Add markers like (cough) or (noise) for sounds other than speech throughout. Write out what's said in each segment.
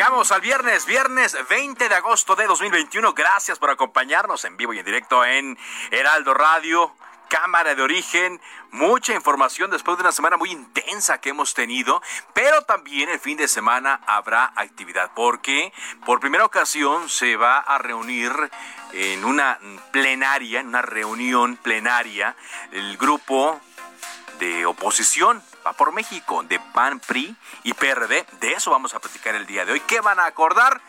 Llegamos al viernes, viernes 20 de agosto de 2021. Gracias por acompañarnos en vivo y en directo en Heraldo Radio. Cámara de Origen, mucha información después de una semana muy intensa que hemos tenido, pero también el fin de semana habrá actividad porque por primera ocasión se va a reunir en una plenaria, en una reunión plenaria, el grupo de oposición va por México, de PAN, PRI y PRD. De eso vamos a platicar el día de hoy. ¿Qué van a acordar?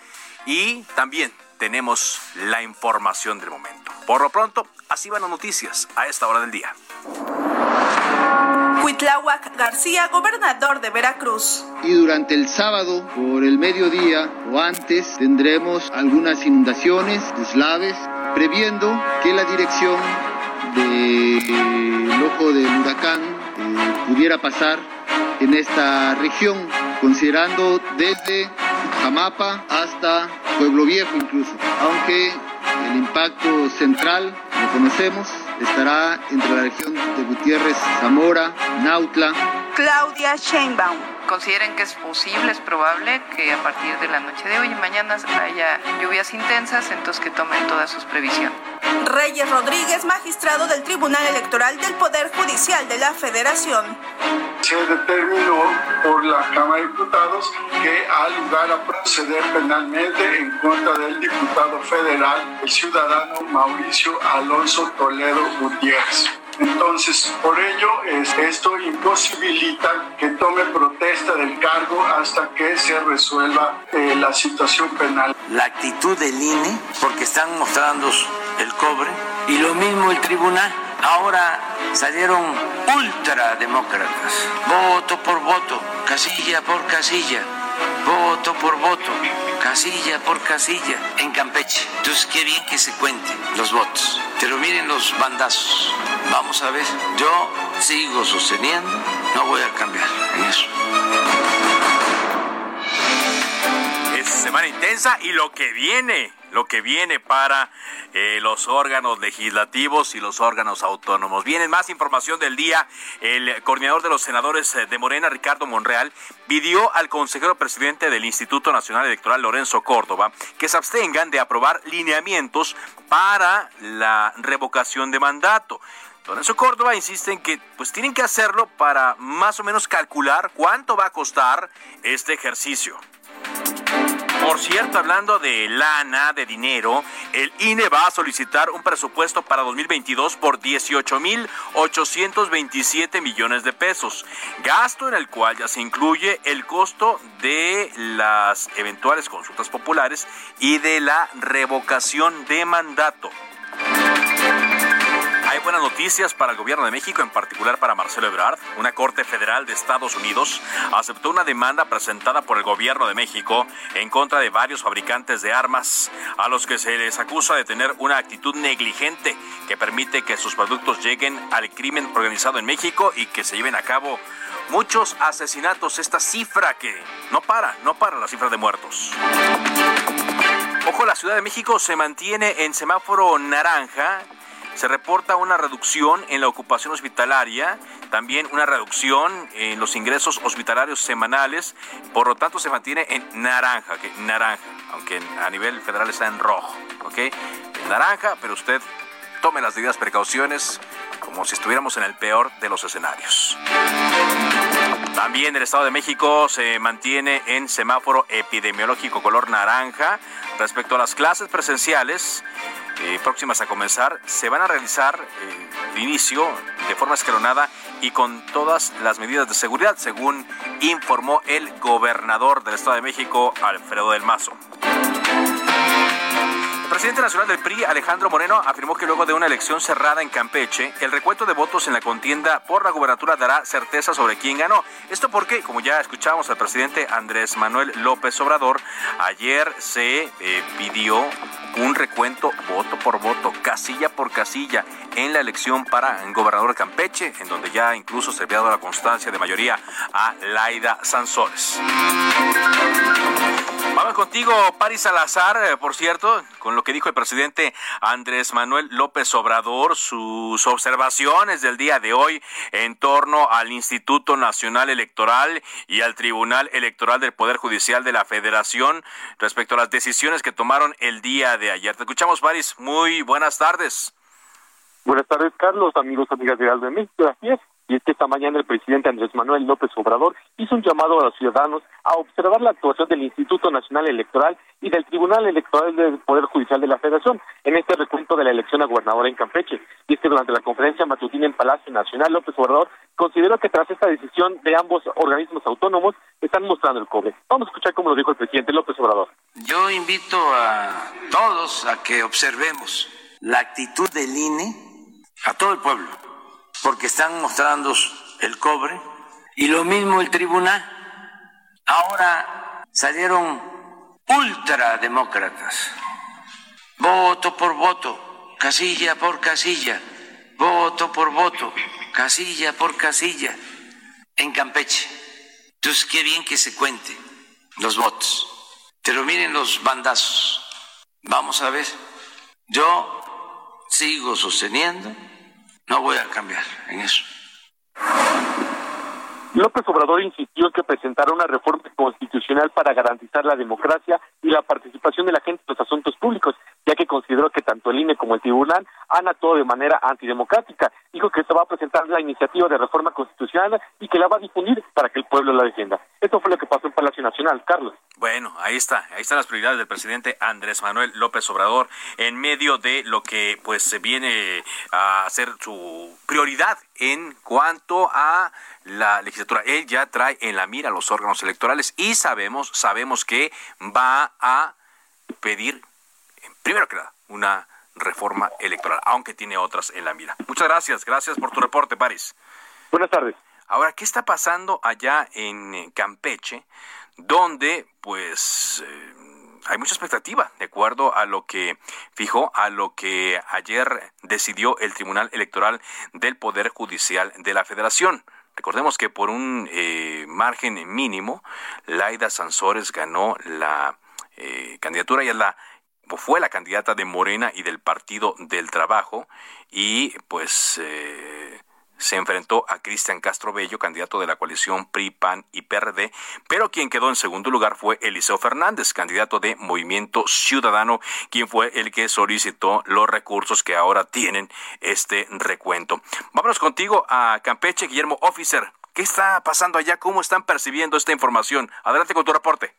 Y también tenemos la información del momento. Por lo pronto, así van las noticias a esta hora del día. Cuitláhuac García, gobernador de Veracruz. Y durante el sábado, por el mediodía o antes, tendremos algunas inundaciones, deslaves, previendo que la dirección del ojo del huracán pudiera pasar en esta región, considerando desde Jamapa hasta Pueblo Viejo incluso, aunque el impacto central, lo conocemos, estará entre la región de Gutiérrez, Zamora, Nautla. Claudia Sheinbaum. Consideren que es posible, es probable que a partir de la noche de hoy y mañana haya lluvias intensas, entonces que tomen todas sus previsiones. Reyes Rodríguez, magistrado del Tribunal Electoral del Poder Judicial de la Federación. Se determinó por la Cámara de Diputados que ha lugar a proceder penalmente en contra del diputado federal, el ciudadano Mauricio Alonso Toledo Gutiérrez. Entonces, por ello, es, esto imposibilita que tome protesta del cargo hasta que se resuelva eh, la situación penal. La actitud del INE, porque están mostrando el cobre, y lo mismo el tribunal. Ahora salieron ultrademócratas, voto por voto, casilla por casilla, voto por voto, casilla por casilla, en Campeche. Entonces, qué bien que se cuenten los votos. Pero miren los bandazos. Vamos a ver, yo sigo sosteniendo, no voy a cambiar en eso. Semana intensa y lo que viene, lo que viene para eh, los órganos legislativos y los órganos autónomos. Viene más información del día. El coordinador de los senadores eh, de Morena, Ricardo Monreal, pidió al consejero presidente del Instituto Nacional Electoral, Lorenzo Córdoba, que se abstengan de aprobar lineamientos para la revocación de mandato. Lorenzo Córdoba insiste en que pues tienen que hacerlo para más o menos calcular cuánto va a costar este ejercicio. Por cierto, hablando de lana, de dinero, el INE va a solicitar un presupuesto para 2022 por 18.827 millones de pesos, gasto en el cual ya se incluye el costo de las eventuales consultas populares y de la revocación de mandato. Buenas noticias para el gobierno de México, en particular para Marcelo Ebrard. Una corte federal de Estados Unidos aceptó una demanda presentada por el gobierno de México en contra de varios fabricantes de armas a los que se les acusa de tener una actitud negligente que permite que sus productos lleguen al crimen organizado en México y que se lleven a cabo muchos asesinatos. Esta cifra que no para, no para la cifra de muertos. Ojo, la Ciudad de México se mantiene en semáforo naranja se reporta una reducción en la ocupación hospitalaria, también una reducción en los ingresos hospitalarios semanales, por lo tanto se mantiene en naranja, que naranja, aunque a nivel federal está en rojo, ¿ok? En naranja, pero usted tome las debidas precauciones, como si estuviéramos en el peor de los escenarios. También el Estado de México se mantiene en semáforo epidemiológico color naranja respecto a las clases presenciales eh, próximas a comenzar. Se van a realizar eh, de inicio de forma escalonada y con todas las medidas de seguridad, según informó el gobernador del Estado de México, Alfredo del Mazo. Presidente nacional del PRI, Alejandro Moreno, afirmó que luego de una elección cerrada en Campeche, el recuento de votos en la contienda por la gubernatura dará certeza sobre quién ganó. Esto porque, como ya escuchamos al presidente Andrés Manuel López Obrador, ayer se eh, pidió un recuento voto por voto, casilla por casilla, en la elección para gobernador de Campeche, en donde ya incluso se había dado la constancia de mayoría a Laida Sansores. Vamos contigo, Paris Salazar, eh, por cierto, con lo que dijo el presidente Andrés Manuel López Obrador, sus observaciones del día de hoy en torno al Instituto Nacional Electoral y al Tribunal Electoral del Poder Judicial de la Federación respecto a las decisiones que tomaron el día de ayer. Te escuchamos, Paris. Muy buenas tardes. Buenas tardes, Carlos, amigos, amigas de Aldo Gracias y es que esta mañana el presidente Andrés Manuel López Obrador hizo un llamado a los ciudadanos a observar la actuación del Instituto Nacional Electoral y del Tribunal Electoral del Poder Judicial de la Federación en este recuento de la elección a gobernador en Campeche. Y es que durante la conferencia matutina en Palacio Nacional, López Obrador consideró que tras esta decisión de ambos organismos autónomos están mostrando el cobre. Vamos a escuchar cómo lo dijo el presidente López Obrador. Yo invito a todos a que observemos la actitud del INE a todo el pueblo porque están mostrando el cobre. Y lo mismo el tribunal. Ahora salieron ultrademócratas, voto por voto, casilla por casilla, voto por voto, casilla por casilla, en Campeche. Entonces, qué bien que se cuente los votos. Pero miren los bandazos. Vamos a ver. Yo sigo sosteniendo no voy a cambiar en eso. López Obrador insistió en que presentara una reforma constitucional para garantizar la democracia y la participación de la gente en los asuntos públicos, ya que consideró que tanto el INE como el tribunal han actuado de manera antidemocrática. Dijo que se va a presentar la iniciativa de reforma constitucional y que la va a difundir para que el pueblo la defienda. Esto fue lo que pasó en Palacio Nacional, Carlos. Bueno, ahí está, ahí están las prioridades del presidente Andrés Manuel López Obrador en medio de lo que pues se viene a ser su prioridad en cuanto a la legislatura. Él ya trae en la mira los órganos electorales y sabemos, sabemos que va a pedir, primero que nada, una reforma electoral, aunque tiene otras en la mira. Muchas gracias, gracias por tu reporte, París. Buenas tardes. Ahora, ¿qué está pasando allá en Campeche, donde pues eh, hay mucha expectativa, de acuerdo a lo que fijó, a lo que ayer decidió el Tribunal Electoral del Poder Judicial de la Federación? Recordemos que por un eh, margen mínimo, Laida Sansores ganó la eh, candidatura y es la fue la candidata de Morena y del Partido del Trabajo y pues eh, se enfrentó a Cristian Castro Bello, candidato de la coalición PRI, PAN y PRD, pero quien quedó en segundo lugar fue Eliseo Fernández, candidato de Movimiento Ciudadano, quien fue el que solicitó los recursos que ahora tienen este recuento. Vámonos contigo a Campeche, Guillermo Officer. ¿Qué está pasando allá? ¿Cómo están percibiendo esta información? Adelante con tu reporte.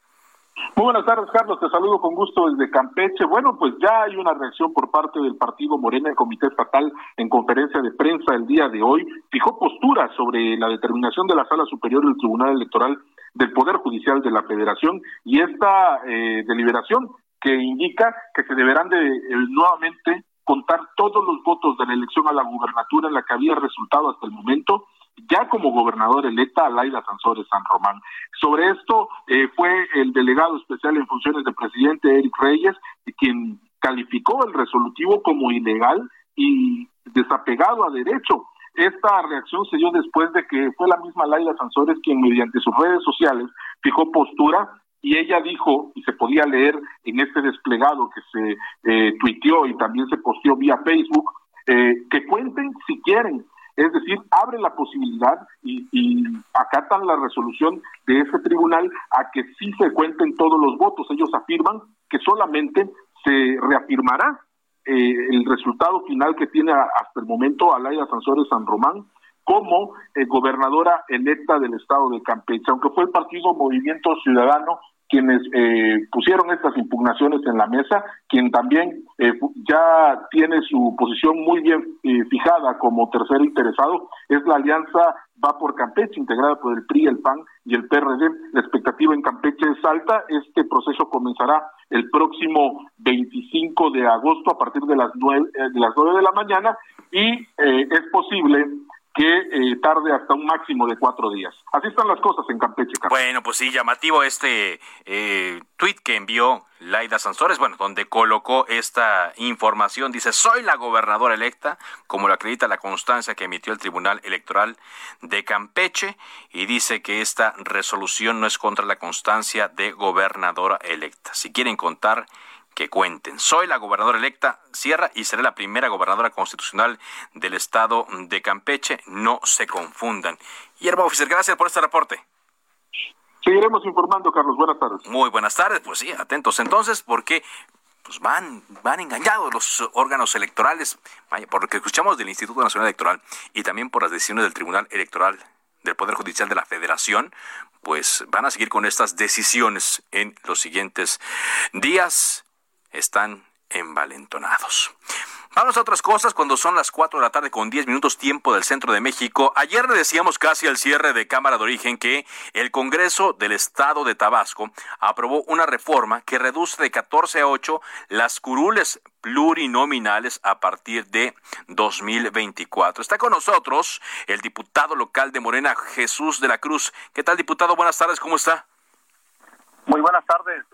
Muy buenas tardes, Carlos. Te saludo con gusto desde Campeche. Bueno, pues ya hay una reacción por parte del Partido Morena, el Comité Estatal, en conferencia de prensa el día de hoy. Fijó postura sobre la determinación de la Sala Superior del Tribunal Electoral del Poder Judicial de la Federación y esta eh, deliberación que indica que se deberán de eh, nuevamente contar todos los votos de la elección a la gubernatura en la que había resultado hasta el momento ya como gobernador electa Laida Sansores San Román. Sobre esto eh, fue el delegado especial en funciones de presidente Eric Reyes quien calificó el resolutivo como ilegal y desapegado a derecho. Esta reacción se dio después de que fue la misma Laida Sansores quien mediante sus redes sociales fijó postura y ella dijo, y se podía leer en este desplegado que se eh, tuiteó y también se posteó vía Facebook, eh, que cuenten si quieren es decir, abre la posibilidad y, acatan la resolución de ese tribunal a que sí se cuenten todos los votos. Ellos afirman que solamente se reafirmará eh, el resultado final que tiene hasta el momento Alaya Sansores San Román como eh, gobernadora electa del estado de Campeche, aunque fue el partido Movimiento Ciudadano quienes eh, pusieron estas impugnaciones en la mesa, quien también eh, ya tiene su posición muy bien eh, fijada como tercer interesado, es la alianza Va por Campeche, integrada por el PRI, el PAN y el PRD. La expectativa en Campeche es alta. Este proceso comenzará el próximo 25 de agosto a partir de las nueve de, las 9 de la mañana y es posible que eh, tarde hasta un máximo de cuatro días. Así están las cosas en Campeche. Carlos. Bueno, pues sí, llamativo este eh, tweet que envió Laida Sansores, bueno, donde colocó esta información. Dice, soy la gobernadora electa, como lo acredita la constancia que emitió el Tribunal Electoral de Campeche, y dice que esta resolución no es contra la constancia de gobernadora electa. Si quieren contar que cuenten. Soy la gobernadora electa Sierra y seré la primera gobernadora constitucional del estado de Campeche. No se confundan. Hermano oficial, gracias por este reporte. Seguiremos informando, Carlos. Buenas tardes. Muy buenas tardes. Pues sí, atentos entonces, porque pues van, van engañados los órganos electorales, vaya, por lo que escuchamos del Instituto Nacional Electoral y también por las decisiones del Tribunal Electoral del Poder Judicial de la Federación, pues van a seguir con estas decisiones en los siguientes días están envalentonados. Vamos a otras cosas cuando son las 4 de la tarde con 10 minutos tiempo del centro de México. Ayer le decíamos casi al cierre de Cámara de Origen que el Congreso del Estado de Tabasco aprobó una reforma que reduce de 14 a 8 las curules plurinominales a partir de 2024. Está con nosotros el diputado local de Morena, Jesús de la Cruz. ¿Qué tal, diputado? Buenas tardes, ¿cómo está? Muy buenas tardes,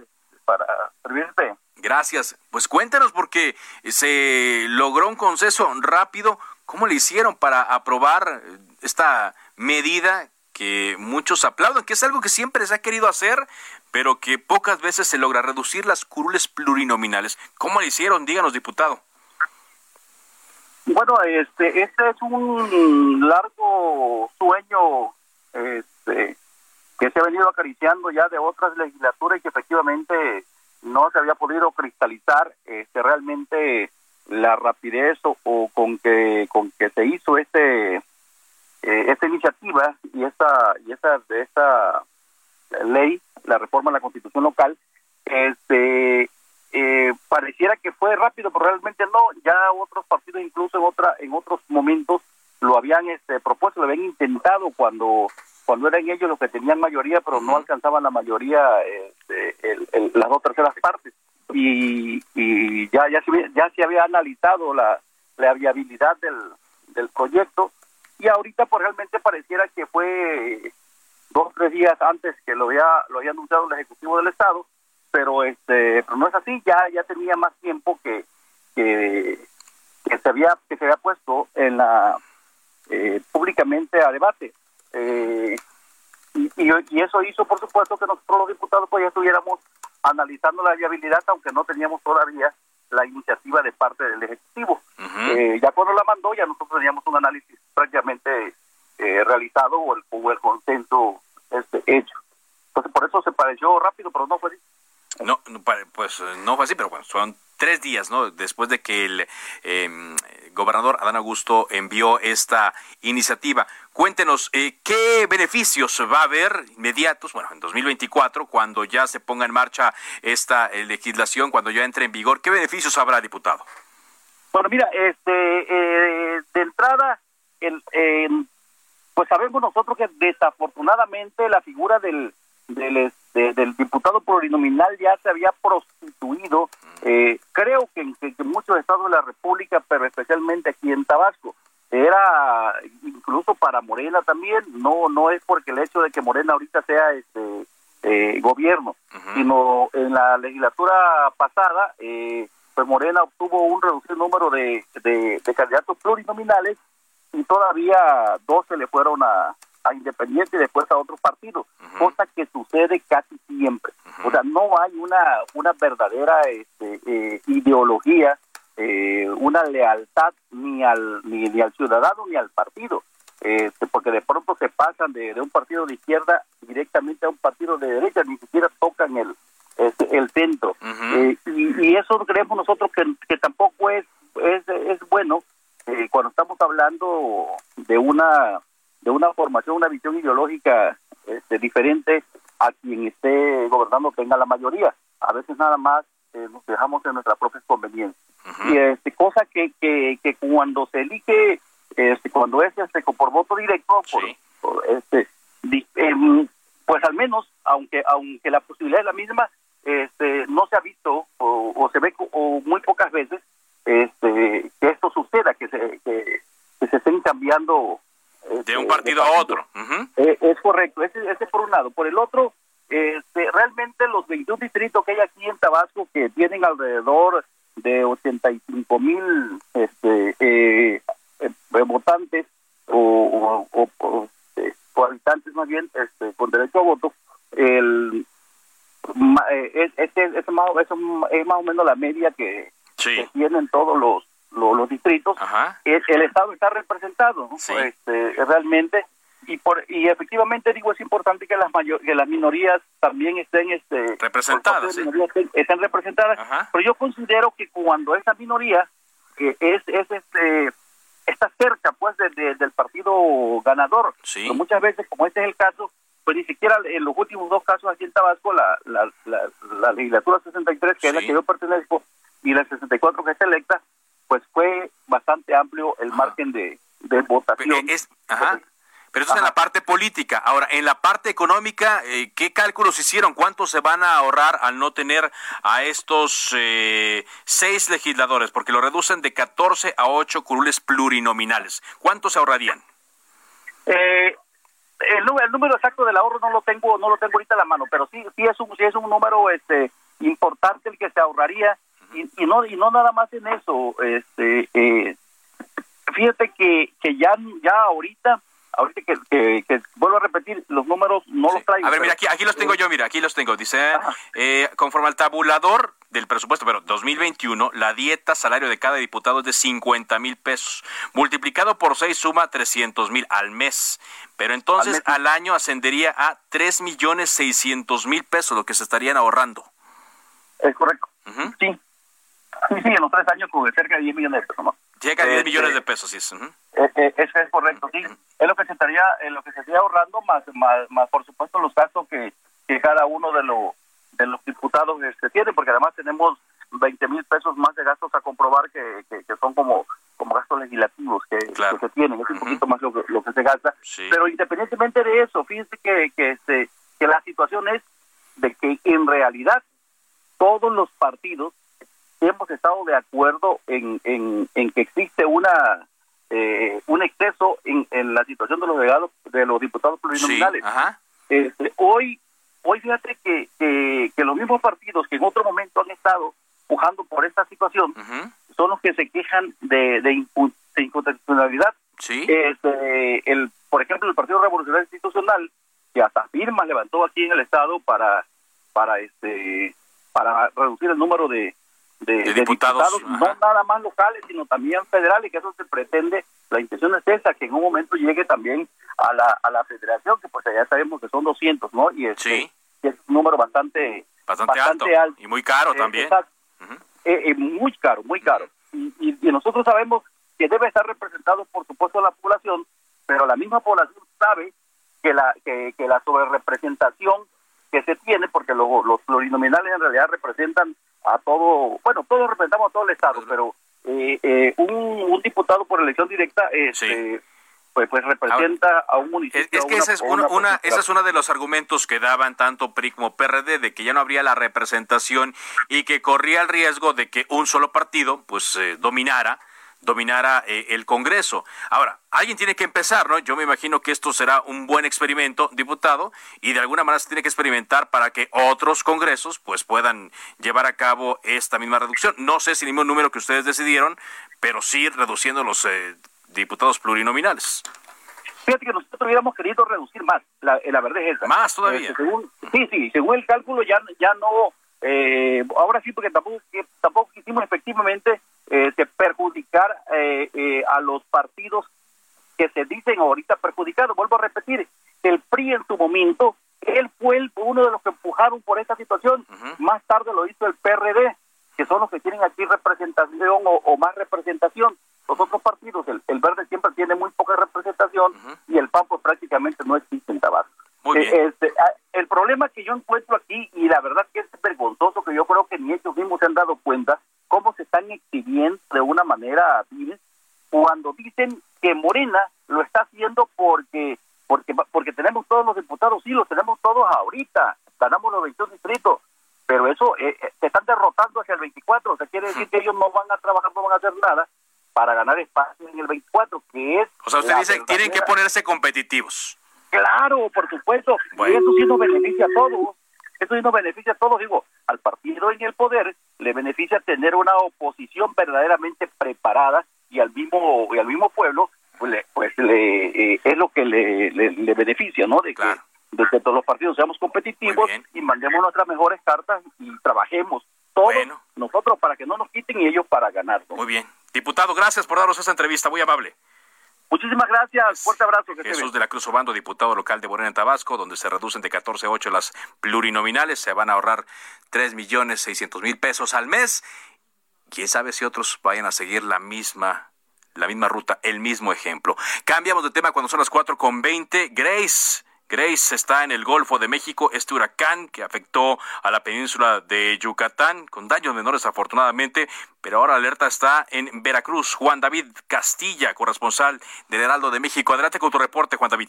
para servirte. Gracias. Pues cuéntanos porque se logró un consenso rápido. ¿Cómo le hicieron para aprobar esta medida que muchos aplauden, que es algo que siempre se ha querido hacer, pero que pocas veces se logra reducir las curules plurinominales? ¿Cómo le hicieron? Díganos, diputado. Bueno, este, este es un largo sueño este, que se ha venido acariciando ya de otras legislaturas y que efectivamente no se había podido cristalizar este realmente la rapidez o, con que con que se hizo este eh, esta iniciativa y esta y esta esta ley la reforma de la constitución local este eh, pareciera que fue rápido pero realmente no. Ya otros partidos incluso en otra en otros momentos lo habían este propuesto lo habían intentado cuando cuando eran ellos los que tenían mayoría, pero no alcanzaban la mayoría este, las dos terceras partes. Y, y ya, ya, se, ya se había analizado la, la viabilidad del, del proyecto. Y ahorita pues realmente pareciera que fue dos o tres días antes que lo había lo había anunciado el ejecutivo del estado pero este pero no es así. Ya ya tenía más tiempo que que, que se había que se había puesto en la eh, públicamente a debate eh, y, y, eso hizo, por supuesto, que nosotros los diputados pues ya estuviéramos analizando la viabilidad, aunque no teníamos todavía la iniciativa de parte del Ejecutivo. eh, ya cuando la mandó, ya nosotros teníamos un análisis prácticamente eh, realizado o el, o el consenso este, hecho. Entonces, por eso se pareció rápido, pero no fue así. No, pues no fue así, pero bueno, son tres días, ¿no? Después de que el eh, gobernador Adán Augusto envió esta iniciativa. Cuéntenos, eh, ¿qué beneficios va a haber inmediatos, bueno, en 2024, cuando ya se ponga en marcha esta eh, legislación, cuando ya entre en vigor? ¿Qué beneficios habrá, diputado? Bueno, mira, este, eh, de entrada, el, pues sabemos nosotros que desafortunadamente la figura del, del, este, del diputado plurinominal ya se había prostituido, eh, creo que en, muchos estados de la República, pero especialmente aquí en Tabasco. Era incluso para Morena también, no no es porque el hecho de que Morena ahorita sea este eh, gobierno, sino en la legislatura pasada, eh, pues Morena obtuvo un reducido número de, de, de candidatos plurinominales y todavía dos se le fueron a, a Independiente y después a otros partidos, cosa que sucede casi siempre. O sea, no hay una, una verdadera este, eh, ideología, eh, una lealtad ni al, ni, al ciudadano ni al partido. Este, porque de pronto se pasan de, un partido de izquierda directamente a un partido de derecha, ni siquiera tocan el, este, el centro. Eh, y, y, eso creemos nosotros que, que tampoco es hablando de una de una formación, una visión ideológica este, diferente a quien esté gobernando tenga la mayoría. A veces nada más eh, nos dejamos en nuestra propia conveniencia. Y este, cosa que, que, que cuando se elige, este, cuando es este, por voto directo, por, este, em, pues al menos, aunque aunque la posibilidad es la misma, este, no se ha visto o, se ve o muy pocas veces este, que esto suceda, que se, que, se estén cambiando. De un este, partido, a otro. Eh, es correcto, ese, ese por un lado. Por el otro, este, realmente los 21 distritos que hay aquí en Tabasco, que tienen alrededor de 85 mil este, eh, eh, votantes o, o, este, o, habitantes más bien este, con derecho a voto, el, eh, este, es, más, es más o menos la media que, tienen todos los, los, distritos. El, el, Estado está representado este, realmente y por y efectivamente digo es importante que las mayor, que las minorías también estén este representadas estén, representadas pero yo considero que cuando esa minoría que es es este está cerca pues de, del partido ganador sí. muchas veces como este es el caso pues ni siquiera en los últimos dos casos aquí en Tabasco la la, la, legislatura 63 que es la que yo pertenezco y la 64 que es electa pues fue bastante amplio el margen de, de votación es, ajá. Pero eso es en la parte política. Ahora, en la parte económica, eh, ¿qué cálculos hicieron? ¿Cuánto se van a ahorrar al no tener a estos eh, seis legisladores? Porque lo reducen de 14 a 8 curules plurinominales. ¿Cuánto se ahorrarían? Eh, el, número exacto del ahorro no lo tengo no lo tengo ahorita en la mano, pero sí sí es un sí es un número este importante el que se ahorraría y, y no y no nada más en eso este eh, fíjate que que ya ya ahorita ahorita que, que, vuelvo a repetir, los números no los traigo. A ver, mira, aquí, aquí los tengo yo, mira, aquí los tengo. Dice, eh, conforme al tabulador del presupuesto, pero 2021, la dieta salario de cada diputado es de 50 mil pesos. Multiplicado por 6 suma 300 mil al mes. Pero entonces al, año ascendería a 3 millones 600 mil pesos, lo que se estarían ahorrando. Es correcto. Sí. Sí, sí, en los tres años con cerca de 10 millones de pesos, ¿no? Llega a 10 millones de pesos, sí. Es, eso es correcto, sí. Es lo que se estaría, lo que se estaría ahorrando, más, más, por supuesto los gastos que, que cada uno de, los de los diputados este, tiene, porque además tenemos 20 mil pesos más de gastos a comprobar que, que, son como como gastos legislativos que, se tienen, es un poquito más lo que, lo que se gasta. Pero independientemente de eso, fíjense que, que, este, que la situación es de que en realidad todos los partidos hemos estado de acuerdo en, en, en que existe una eh, un exceso en, en, la situación de los delegados, de los diputados plurinominales. Este, hoy, hoy fíjate que, que, los mismos partidos que en otro momento han estado pujando por esta situación son los que se quejan de, de, inconstitucionalidad. Este, el, por ejemplo, el Partido Revolucionario Institucional, que hasta firmas levantó aquí en el Estado para, para, este, para reducir el número de, de, diputados, no nada más locales, sino también federales, que eso se pretende, la intención es esa, que en un momento llegue también a la, a la federación, que pues ya sabemos que son 200, ¿no? Y es, es un número bastante, bastante, alto. y muy caro eh, también. Eh, eh, muy caro, muy caro. y, y, nosotros sabemos que debe estar representado, por supuesto, la población, pero la misma población sabe que la, que, que la sobrerepresentación que se tiene, porque los, los plurinominales en realidad representan a todo, bueno, todos representamos a todo el Estado, pero eh, eh, un, diputado por elección directa este, pues, pues representa a un municipio. Es, que ese es, una, ese es uno de los argumentos que daban tanto PRI como PRD, de que ya no habría la representación y que corría el riesgo de que un solo partido pues eh, dominara dominara eh, el Congreso. Ahora, alguien tiene que empezar, ¿no? Yo me imagino que esto será un buen experimento, diputado, y de alguna manera se tiene que experimentar para que otros congresos pues puedan llevar a cabo esta misma reducción. No sé si el mismo número que ustedes decidieron, pero sí reduciendo los eh, diputados plurinominales. Fíjate que nosotros hubiéramos querido reducir más, la, eh, la verdad es esa. Más todavía. sí, sí, según el cálculo ya, ya no, ahora sí, porque tampoco, tampoco quisimos efectivamente eh, eh, eh, a los partidos que se dicen ahorita perjudicados. Vuelvo a repetir, el PRI en su momento, él fue el, uno de los que empujaron por esta situación. Más tarde lo hizo el PRD, que son los que tienen aquí representación o, más representación. Los otros partidos, el, Verde siempre representación y el PAN pues prácticamente no existe en Tabasco. Eh, este, ah, el problema que yo encuentro aquí, y la verdad que es vergonzoso, que yo creo que ni ellos mismos se han dado cuenta, cómo se están exhibiendo de una manera vil cuando dicen que Morena lo está haciendo porque porque porque tenemos todos los diputados, sí, los tenemos todos ahorita, ganamos los 21 distritos, pero eso eh, eh, se están derrotando hacia el 24, o sea, quiere decir que ellos no van a trabajar, no van a hacer nada para ganar espacio en el 24, que es... O sea, usted dice, tienen que ponerse competitivos. Claro, por supuesto, y eso sí nos beneficia a todos, eso sí nos beneficia a todos, digo, al partido en el poder le beneficia tener una oposición verdaderamente preparada y al mismo y al mismo pueblo pues le, pues le eh, es lo que le, le, beneficia no de que de que todos los partidos seamos competitivos y mandemos nuestras mejores cartas y trabajemos todos nosotros para que no nos quiten y ellos para ganar muy bien diputado gracias por darnos esa entrevista muy amable Muchísimas gracias. Fuerte abrazo. Jesús de la Cruz Obando, diputado local de Morena en Tabasco, donde se reducen de 14 a 8 las plurinominales. Se van a ahorrar 3 millones 600 mil pesos al mes. Quién sabe si otros vayan a seguir la misma la misma ruta, el mismo ejemplo. Cambiamos de tema cuando son las 4 con 20. Grace. Grace está en el Golfo de México, este huracán que afectó a la península de Yucatán, con daños menores afortunadamente, pero ahora la alerta está en Veracruz. Juan David Castilla, corresponsal del Heraldo de México. Adelante con tu reporte, Juan David.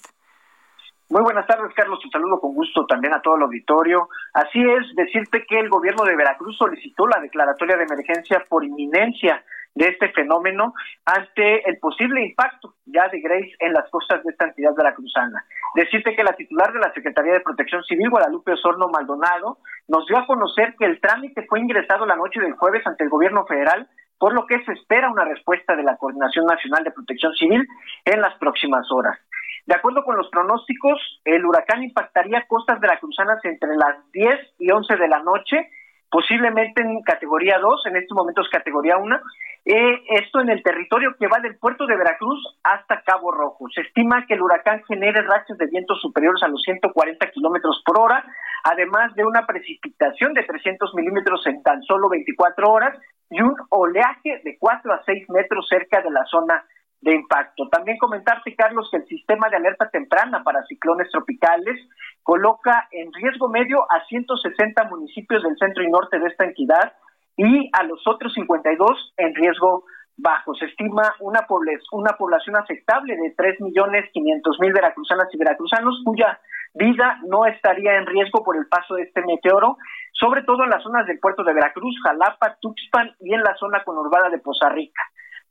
Muy buenas tardes, Carlos. Un saludo con gusto también a todo el auditorio. Así es, decirte que el gobierno de Veracruz solicitó la declaratoria de emergencia por inminencia de este fenómeno ante el posible impacto ya de Grace en las costas de esta entidad veracruzana. Decirte que la titular de la Secretaría de Protección Civil, Guadalupe Osorno Maldonado, nos dio a conocer que el trámite fue ingresado la noche del jueves ante el gobierno federal, por lo que se espera una respuesta de la Coordinación Nacional de Protección Civil en las próximas horas. De acuerdo con los pronósticos, el huracán impactaría costas veracruzanas entre las 10 y 11 de la noche, posiblemente en categoría 2, en estos momentos categoría 1, eh, esto en el territorio que va del puerto de Veracruz hasta Cabo Rojo. Se estima que el huracán genere rachas de vientos superiores a los 140 kilómetros por hora, además de una precipitación de 300 milímetros en tan solo 24 horas y un oleaje de 4 a 6 metros cerca de la zona de impacto. También comentarte, Carlos, que el sistema de alerta temprana para ciclones tropicales coloca en riesgo medio a 160 municipios del centro y norte de esta entidad, y a los otros 52 en riesgo bajo. Se estima una, una población aceptable de 3.500.000 veracruzanas y veracruzanos cuya vida no estaría en riesgo por el paso de este meteoro, sobre todo en las zonas del puerto de Veracruz, Jalapa, Tuxpan y en la zona conurbada de Poza Rica.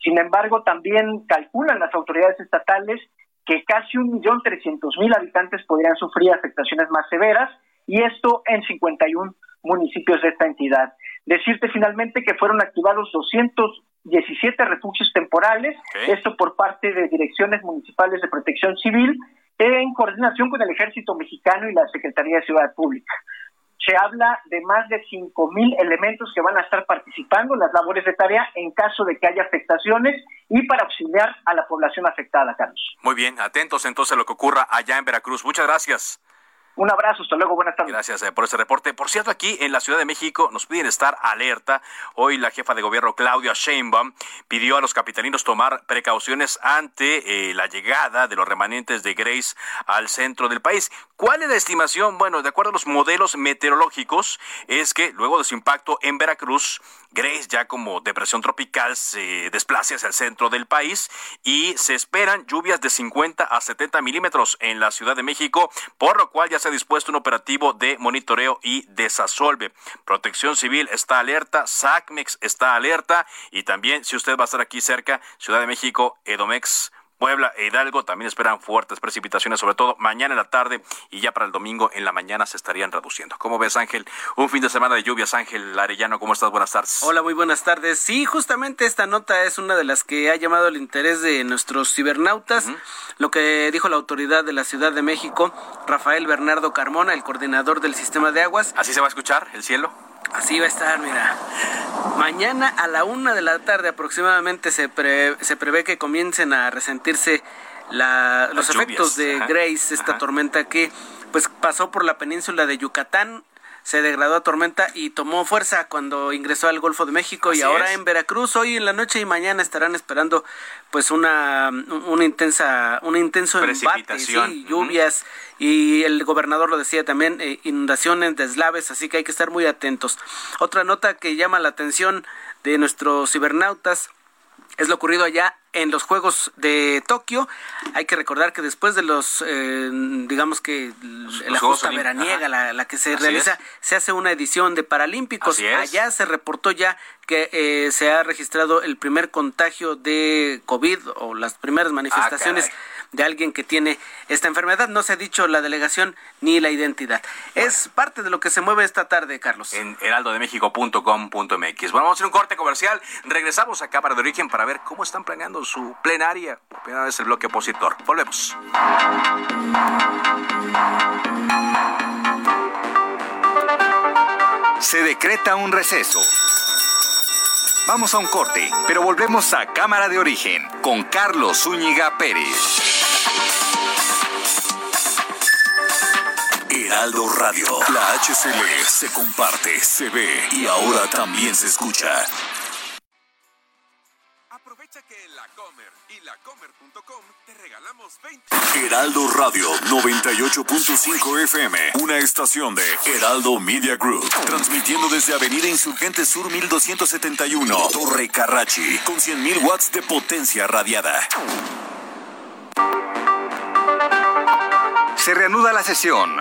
Sin embargo, también calculan las autoridades estatales que casi un millón trescientos mil habitantes podrían sufrir afectaciones más severas y esto en 51 municipios de esta entidad. Decirte finalmente que fueron activados 217 refugios temporales, esto por parte de direcciones municipales de protección civil, en coordinación con el Ejército Mexicano y la Secretaría de Ciudad Pública. Se habla de más de 5.000 elementos que van a estar participando en las labores de tarea en caso de que haya afectaciones y para auxiliar a la población afectada, Carlos. Muy bien, atentos entonces a lo que ocurra allá en Veracruz. Muchas gracias. Un abrazo, hasta luego, buenas tardes. Gracias eh, por ese reporte. Por cierto, aquí en la Ciudad de México nos piden estar alerta. Hoy la jefa de gobierno Claudia Sheinbaum pidió a los capitalinos tomar precauciones ante eh, la llegada de los remanentes de Grace al centro del país. ¿Cuál es la estimación? Bueno, de acuerdo a los modelos meteorológicos, es que luego de su impacto en Veracruz, Grace ya como depresión tropical se desplace hacia el centro del país y se esperan lluvias de 50 a 70 milímetros en la Ciudad de México, por lo cual ya se dispuesto un operativo de monitoreo y desasolve. Protección Civil está alerta, SACMEX está alerta y también si usted va a estar aquí cerca, Ciudad de México, Edomex Puebla e Hidalgo también esperan fuertes precipitaciones, sobre todo mañana en la tarde y ya para el domingo en la mañana se estarían reduciendo. ¿Cómo ves, Ángel? Un fin de semana de lluvias, Ángel Arellano, ¿cómo estás? Buenas tardes. Hola, muy buenas tardes. Sí, justamente esta nota es una de las que ha llamado el interés de nuestros cibernautas. Lo que dijo la autoridad de la Ciudad de México, Rafael Bernardo Carmona, el coordinador del sistema de aguas. ¿Así se va a escuchar el cielo? Así va a estar, mira. Mañana a la una de la tarde aproximadamente se, se prevé que comiencen a resentirse los efectos de Grace, esta tormenta que pues pasó por la península de Yucatán, se degradó a tormenta y tomó fuerza cuando ingresó al Golfo de México y ahora en Veracruz hoy en la noche y mañana estarán esperando pues una una intensa un intenso embate, sí, lluvias y el gobernador lo decía también eh, inundaciones, deslaves, así que hay que estar muy atentos. Otra nota que llama la atención de nuestros cibernautas es lo ocurrido allá en los Juegos de Tokio. Hay que recordar que después de los, eh, digamos que la justa veraniega, la, que se realiza, se hace una edición de Paralímpicos. Allá se reportó ya que eh, se ha registrado el primer contagio de COVID o las primeras manifestaciones. Ah, de alguien que tiene esta enfermedad. No se ha dicho la delegación ni la identidad. Es parte de lo que se mueve esta tarde, Carlos. En heraldodemexico.com.mx. Bueno, vamos a hacer un corte comercial. Regresamos a Cámara de Origen para ver cómo están planeando su plenaria. Primera vez el bloque opositor. Volvemos. Se decreta un receso. Vamos a un corte, pero volvemos a Cámara de Origen con Carlos Zúñiga Pérez. Heraldo Radio. La HCL se comparte, se ve y ahora también se escucha. Aprovecha que en la Comer y lacomer.com te regalamos 20. Heraldo Radio 98.5 FM, una estación de Heraldo Media Group, transmitiendo desde Avenida Insurgente Sur 1271, Torre Carrachi, con 100.000 watts de potencia radiada. Se reanuda la sesión.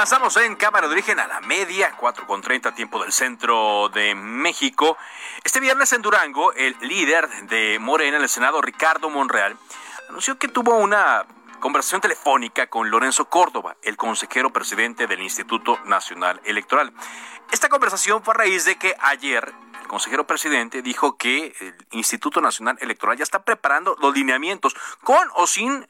Avanzamos en Cámara de Origen a la media, 4 con 30 tiempo del centro de México. Este viernes en Durango, el líder de Morena en el Senado, Ricardo Monreal, anunció que tuvo una conversación telefónica con Lorenzo Córdoba, el consejero presidente del Instituto Nacional Electoral. Esta conversación fue a raíz de que ayer el consejero presidente dijo que el Instituto Nacional Electoral ya está preparando los lineamientos con o sin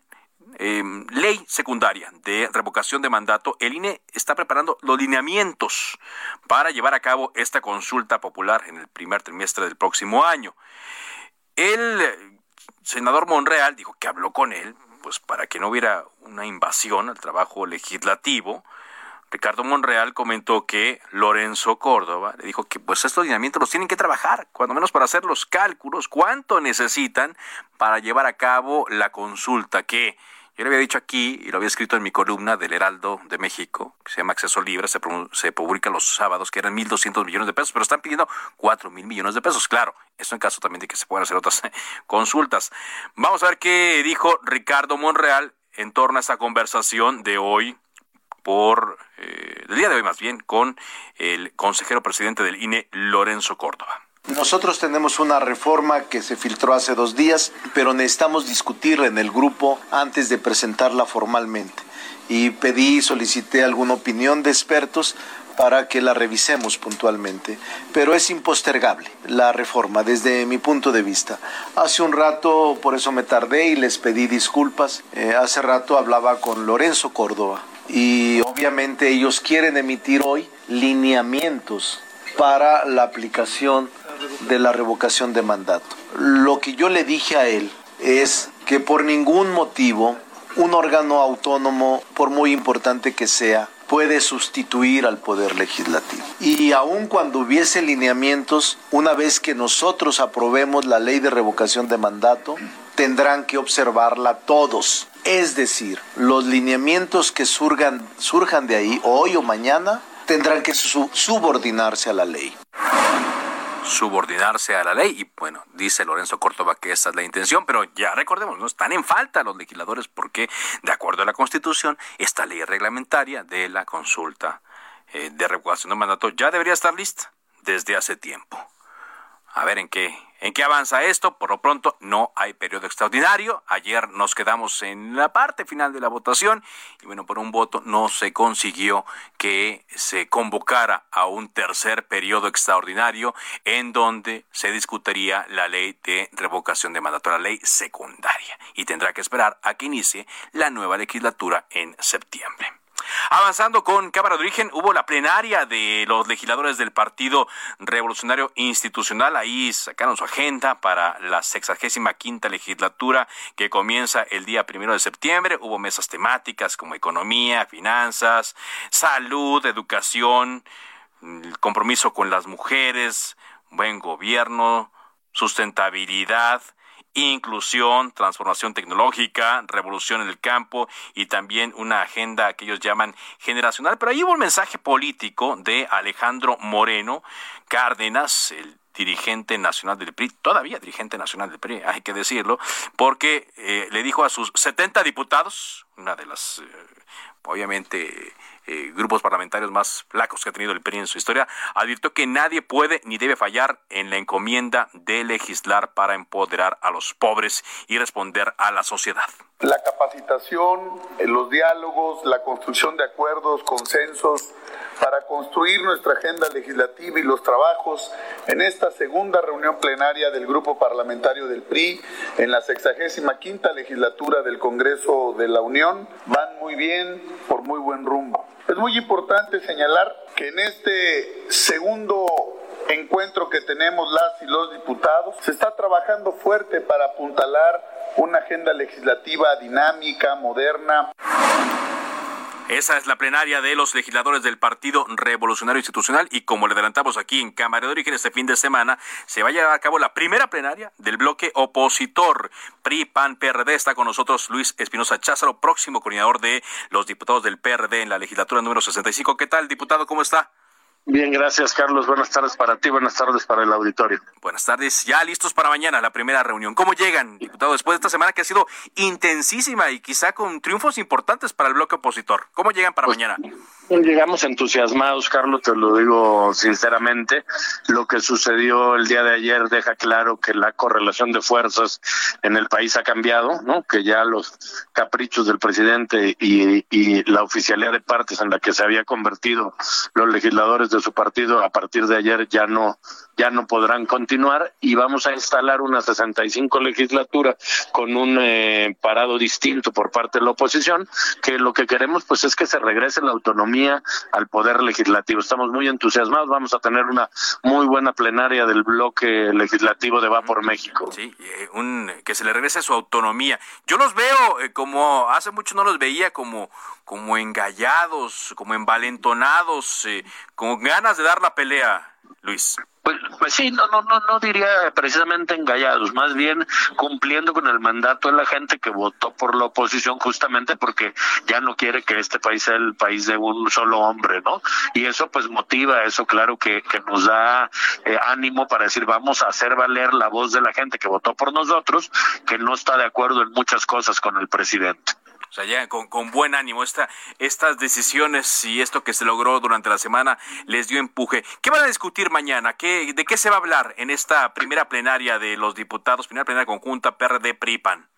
Em, ley secundaria de revocación de mandato, el INE está preparando los lineamientos para llevar a cabo esta consulta popular en el primer trimestre del próximo año. El senador Monreal dijo que habló con él, pues para que no hubiera una invasión al trabajo legislativo. Ricardo Monreal comentó que Lorenzo Córdoba le dijo que pues estos lineamientos los tienen que trabajar, cuando menos para hacer los cálculos, cuánto necesitan para llevar a cabo la consulta que yo le había dicho aquí, y lo había escrito en mi columna del Heraldo de México, que se llama Acceso Libre, se, publica los sábados, que eran 1.200 millones de pesos, pero están pidiendo 4.000 millones de pesos. Claro, eso en caso también de que se puedan hacer otras (laughs) consultas. Vamos a ver qué dijo Ricardo Monreal en torno a esta conversación de hoy por eh, el día de hoy más bien con el consejero presidente del INE Lorenzo Córdoba. Nosotros tenemos una reforma que se filtró hace dos días, pero necesitamos discutirla en el grupo antes de presentarla formalmente. Y pedí, solicité alguna opinión de expertos para que la revisemos puntualmente. Pero es impostergable la reforma desde mi punto de vista. Hace un rato, por eso me tardé y les pedí disculpas, eh, hace rato hablaba con Lorenzo Córdoba y obviamente ellos quieren emitir hoy lineamientos para la aplicación de la revocación de mandato. Lo que yo le dije a él es que por ningún motivo un órgano autónomo, por muy importante que sea, puede sustituir al poder legislativo. Y aun cuando hubiese lineamientos, una vez que nosotros aprobemos la ley de revocación de mandato, tendrán que observarla todos. Es decir, los lineamientos que surgan, surjan de ahí, hoy o mañana, tendrán que subordinarse a la ley subordinarse a la ley. Y bueno, dice Lorenzo Córdoba que esa es la intención, pero ya recordemos, no están en falta los legisladores porque, de acuerdo a la Constitución, esta ley reglamentaria de la consulta eh, de revocación de mandato ya debería estar lista desde hace tiempo. A ver en qué, ¿En qué avanza esto? Por lo pronto no hay periodo extraordinario. Ayer nos quedamos en la parte final de la votación y bueno, por un voto no se consiguió que se convocara a un tercer periodo extraordinario en donde se discutiría la ley de revocación de mandato, la ley secundaria. Y tendrá que esperar a que inicie la nueva legislatura en septiembre. Avanzando con Cámara de Origen, hubo la plenaria de los legisladores del Partido Revolucionario Institucional. Ahí sacaron su agenda para la sexagésima quinta legislatura que comienza el día primero de septiembre. Hubo mesas temáticas como economía, finanzas, salud, educación, compromiso con las mujeres, buen gobierno, sustentabilidad inclusión, transformación tecnológica, revolución en el campo y también una agenda que ellos llaman generacional. Pero ahí hubo un mensaje político de Alejandro Moreno Cárdenas, el dirigente nacional del PRI, todavía dirigente nacional del PRI, hay que decirlo, porque eh, le dijo a sus 70 diputados, una de las, eh, obviamente, eh, grupos parlamentarios más flacos que ha tenido el PRI en su historia, advirtió que nadie puede ni debe fallar en la encomienda de legislar para empoderar a los pobres y responder a la sociedad. La capacitación, los diálogos, la construcción de acuerdos, consensos, para construir nuestra agenda legislativa y los trabajos en esta segunda reunión plenaria del Grupo Parlamentario del PRI en la 65 quinta legislatura del Congreso de la Unión van muy bien, por muy buen rumbo. Es muy importante señalar que en este segundo encuentro que tenemos las y los diputados, se está trabajando fuerte para apuntalar una agenda legislativa dinámica, moderna. Esa es la plenaria de los legisladores del Partido Revolucionario Institucional y como le adelantamos aquí en Cámara de Origen este fin de semana, se va a llevar a cabo la primera plenaria del bloque opositor. PRI, PAN, PRD. Está con nosotros Luis Espinosa Cházaro, próximo coordinador de los diputados del PRD en la legislatura número 65. ¿Qué tal, diputado? ¿Cómo está? Bien, gracias Carlos. Buenas tardes para ti, buenas tardes para el auditorio. Buenas tardes, ya listos para mañana, la primera reunión. ¿Cómo llegan, diputado, después de esta semana que ha sido intensísima y quizá con triunfos importantes para el bloque opositor? ¿Cómo llegan para pues, mañana? Llegamos entusiasmados, Carlos, te lo digo sinceramente. Lo que sucedió el día de ayer deja claro que la correlación de fuerzas en el país ha cambiado, ¿no? Que ya los caprichos del presidente y, y la oficialidad de partes en la que se había convertido los legisladores de su partido a partir de ayer ya no ya no podrán continuar y vamos a instalar una 65 legislatura con un eh, parado distinto por parte de la oposición, que lo que queremos pues es que se regrese la autonomía al poder legislativo. Estamos muy entusiasmados, vamos a tener una muy buena plenaria del bloque legislativo de Va por México. Sí, eh, un, que se le regrese su autonomía. Yo los veo eh, como hace mucho no los veía como como engallados, como envalentonados, con ganas de dar la pelea, Luis. Pues, pues sí, no, no, no, no diría precisamente engallados, más bien cumpliendo con el mandato de la gente que votó por la oposición justamente porque ya no quiere que este país sea el país de un solo hombre, ¿no? Y eso pues motiva, eso claro que, que nos da eh, ánimo para decir vamos a hacer valer la voz de la gente que votó por nosotros, que no está de acuerdo en muchas cosas con el presidente. O sea, ya con, con buen ánimo, esta, estas decisiones y esto que se logró durante la semana les dio empuje. ¿Qué van a discutir mañana? ¿Qué, ¿De qué se va a hablar en esta primera plenaria de los diputados, primera plenaria conjunta PRD-PRIPAN?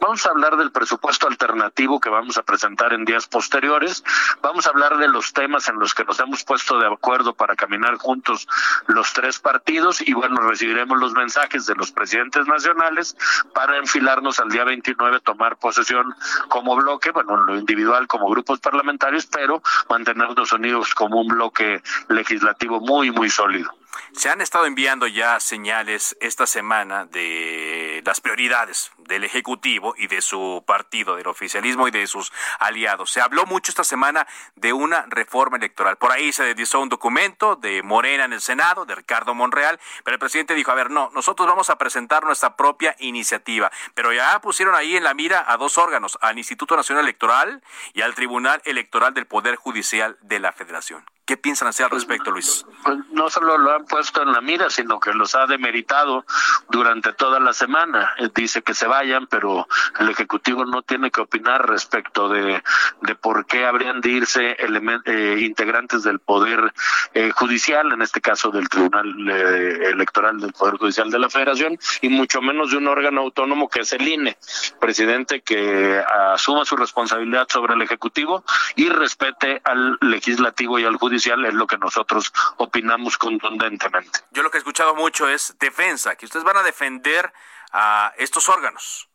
Vamos a hablar del presupuesto alternativo que vamos a presentar en días posteriores. Vamos a hablar de los temas en los que nos hemos puesto de acuerdo para caminar juntos los tres partidos y bueno, recibiremos los mensajes de los presidentes nacionales para enfilarnos al día 29, tomar posesión como bloque, bueno, en lo individual como grupos parlamentarios, pero mantenernos unidos como un bloque legislativo muy, muy sólido. Se han estado enviando ya señales esta semana de las prioridades del Ejecutivo y de su partido, del oficialismo y de sus aliados. Se habló mucho esta semana de una reforma electoral. Por ahí se deslizó un documento de Morena en el Senado, de Ricardo Monreal, pero el presidente dijo, a ver, no, nosotros vamos a presentar nuestra propia iniciativa. Pero ya pusieron ahí en la mira a dos órganos, al Instituto Nacional Electoral y al Tribunal Electoral del Poder Judicial de la Federación. ¿Qué piensan hacer al respecto, Luis? Pues no solo lo han puesto en la mira, sino que los ha demeritado durante toda la semana. Dice que se vayan, pero el Ejecutivo no tiene que opinar respecto de, de por qué habrían de irse eh, integrantes del Poder eh, Judicial, en este caso del Tribunal eh, Electoral del Poder Judicial de la Federación, y mucho menos de un órgano autónomo que es el INE. Presidente que asuma su responsabilidad sobre el Ejecutivo y respete al Legislativo y al Judicial, es lo que nosotros opinamos contundentemente. Yo lo que he escuchado mucho es defensa, que ustedes van a defender a estos órganos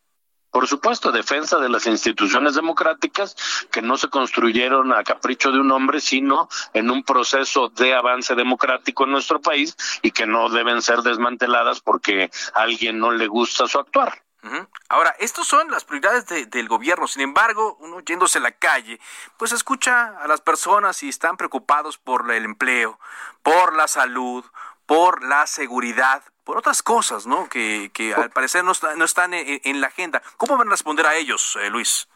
por supuesto, defensa de las instituciones democráticas que no se construyeron a capricho de un hombre, sino en un proceso de avance democrático en nuestro país y que no deben ser desmanteladas porque a alguien no le gusta su actuar. Ahora, estas son las prioridades del gobierno. Sin embargo, uno yéndose a la calle, pues escucha a las personas y están preocupados por el empleo, por la salud, por la seguridad, por otras cosas, ¿no? Que, que al parecer no, no están en, la agenda. ¿Cómo van a responder a ellos, eh, Luis?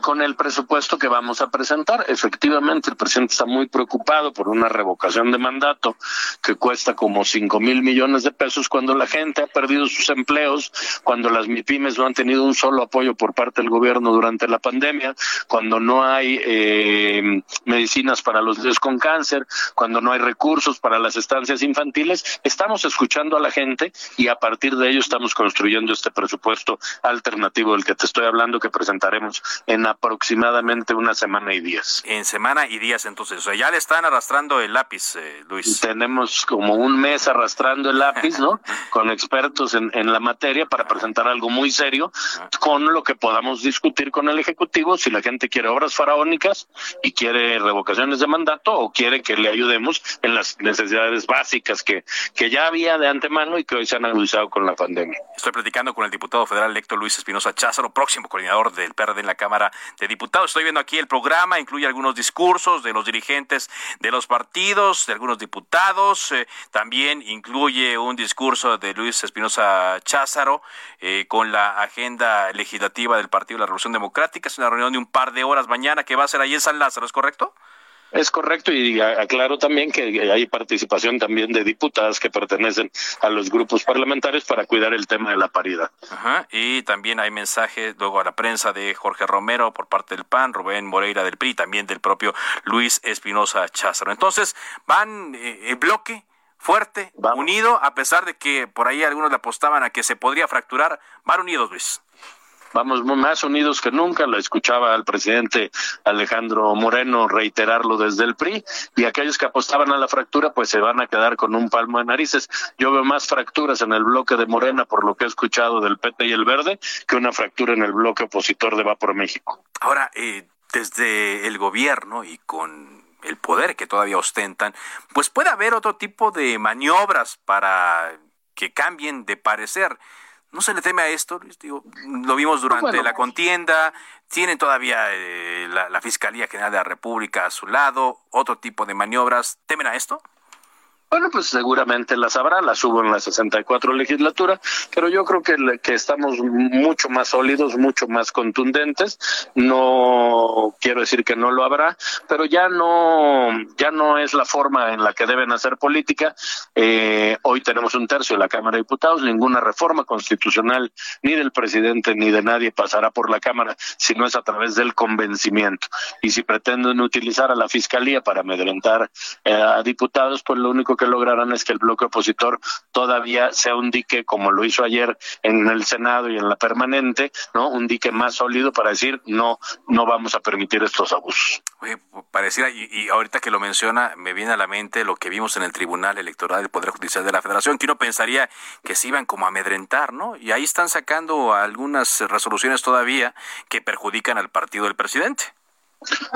Con el presupuesto que vamos a presentar, efectivamente, el presidente está muy preocupado por una revocación de mandato que cuesta como cinco mil millones de pesos cuando la gente ha perdido sus empleos, cuando las MIPIMES no han tenido un solo apoyo por parte del gobierno durante la pandemia, cuando no hay eh, medicinas para los niños con cáncer, cuando no hay recursos para las estancias infantiles. Estamos escuchando a la gente y a partir de ello estamos construyendo este presupuesto alternativo del que te estoy hablando que presentaremos en aproximadamente una semana y días. En semana y días entonces, o sea, ya le están arrastrando el lápiz, eh, Luis. Tenemos como un mes arrastrando el lápiz, ¿no? (laughs) con expertos en, en la materia para presentar algo muy serio con lo que podamos discutir con el Ejecutivo si la gente quiere obras faraónicas y quiere revocaciones de mandato o quiere que le ayudemos en las necesidades básicas que, que ya había de antemano y que hoy se han agudizado con la pandemia. Estoy platicando con el diputado federal electo Luis Espinosa Cházaro, próximo coordinador del PRD en la Cámara de Diputados. Estoy viendo aquí el programa, incluye algunos discursos de los dirigentes de los partidos, de algunos diputados. Eh, también incluye un discurso de Luis Espinosa Cházaro eh, con la agenda legislativa del Partido de la Revolución Democrática. Es una reunión de un par de horas mañana que va a ser ahí en San Lázaro, ¿es correcto? Es correcto y aclaro también que hay participación también de diputadas que pertenecen a los grupos parlamentarios para cuidar el tema de la paridad. Ajá. Y también hay mensajes luego a la prensa de Jorge Romero por parte del PAN, Rubén Moreira del PRI, también del propio Luis Espinosa Cházaro. Entonces, van eh, en bloque fuerte, unido, a pesar de que por ahí algunos le apostaban a que se podría fracturar, van unidos, Luis vamos más unidos que nunca. Lo escuchaba al presidente Alejandro Moreno reiterarlo desde el PRI y aquellos que apostaban a la fractura pues se van a quedar con un palmo de narices. Yo veo más fracturas en el bloque de Morena por lo que he escuchado del PT y el Verde que una fractura en el bloque opositor de Va por México. Ahora, eh, desde el gobierno y con el poder que todavía ostentan, pues puede haber otro tipo de maniobras para que cambien de parecer. ¿No se le teme a esto? lo vimos durante la contienda, tienen todavía eh, la, Fiscalía General de la República a su lado, otro tipo de maniobras. ¿Temen a esto? Bueno, pues seguramente las habrá, las hubo en la 64 legislatura, pero yo creo que, que estamos mucho más sólidos, mucho más contundentes. No quiero decir que no lo habrá, pero ya no, ya no es la forma en la que deben hacer política. Eh, hoy tenemos un tercio de la Cámara de Diputados, ninguna reforma constitucional ni del presidente ni de nadie pasará por la Cámara si no es a través del convencimiento. Y si pretenden utilizar a la Fiscalía para amedrentar eh, a diputados, pues lo único que lograrán es que el bloque opositor todavía sea un dique como lo hizo ayer en el Senado y en la permanente, ¿no? Un dique más sólido para decir no, no vamos a permitir estos abusos. Pareciera, y, ahorita que lo menciona, me viene a la mente lo que vimos en el Tribunal Electoral del Poder Judicial de la Federación, que uno pensaría que se iban como a amedrentar, ¿no? Y ahí están sacando algunas resoluciones todavía que perjudican al partido del presidente.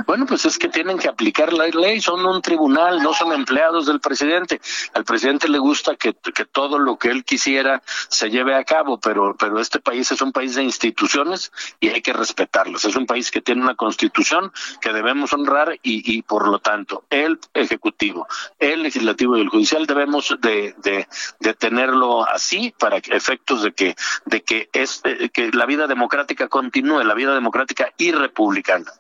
Bueno, pues es que tienen que aplicar la ley, son un tribunal, no son empleados del presidente. Al presidente le gusta que, todo lo que él quisiera se lleve a cabo, pero, pero este país es un país de instituciones y hay que respetarlas. Es un país que tiene una constitución que debemos honrar y, por lo tanto el Ejecutivo, el Legislativo y el Judicial debemos de, tenerlo así para efectos de que, de que, es, que la vida democrática continúe, la vida democrática y republicana.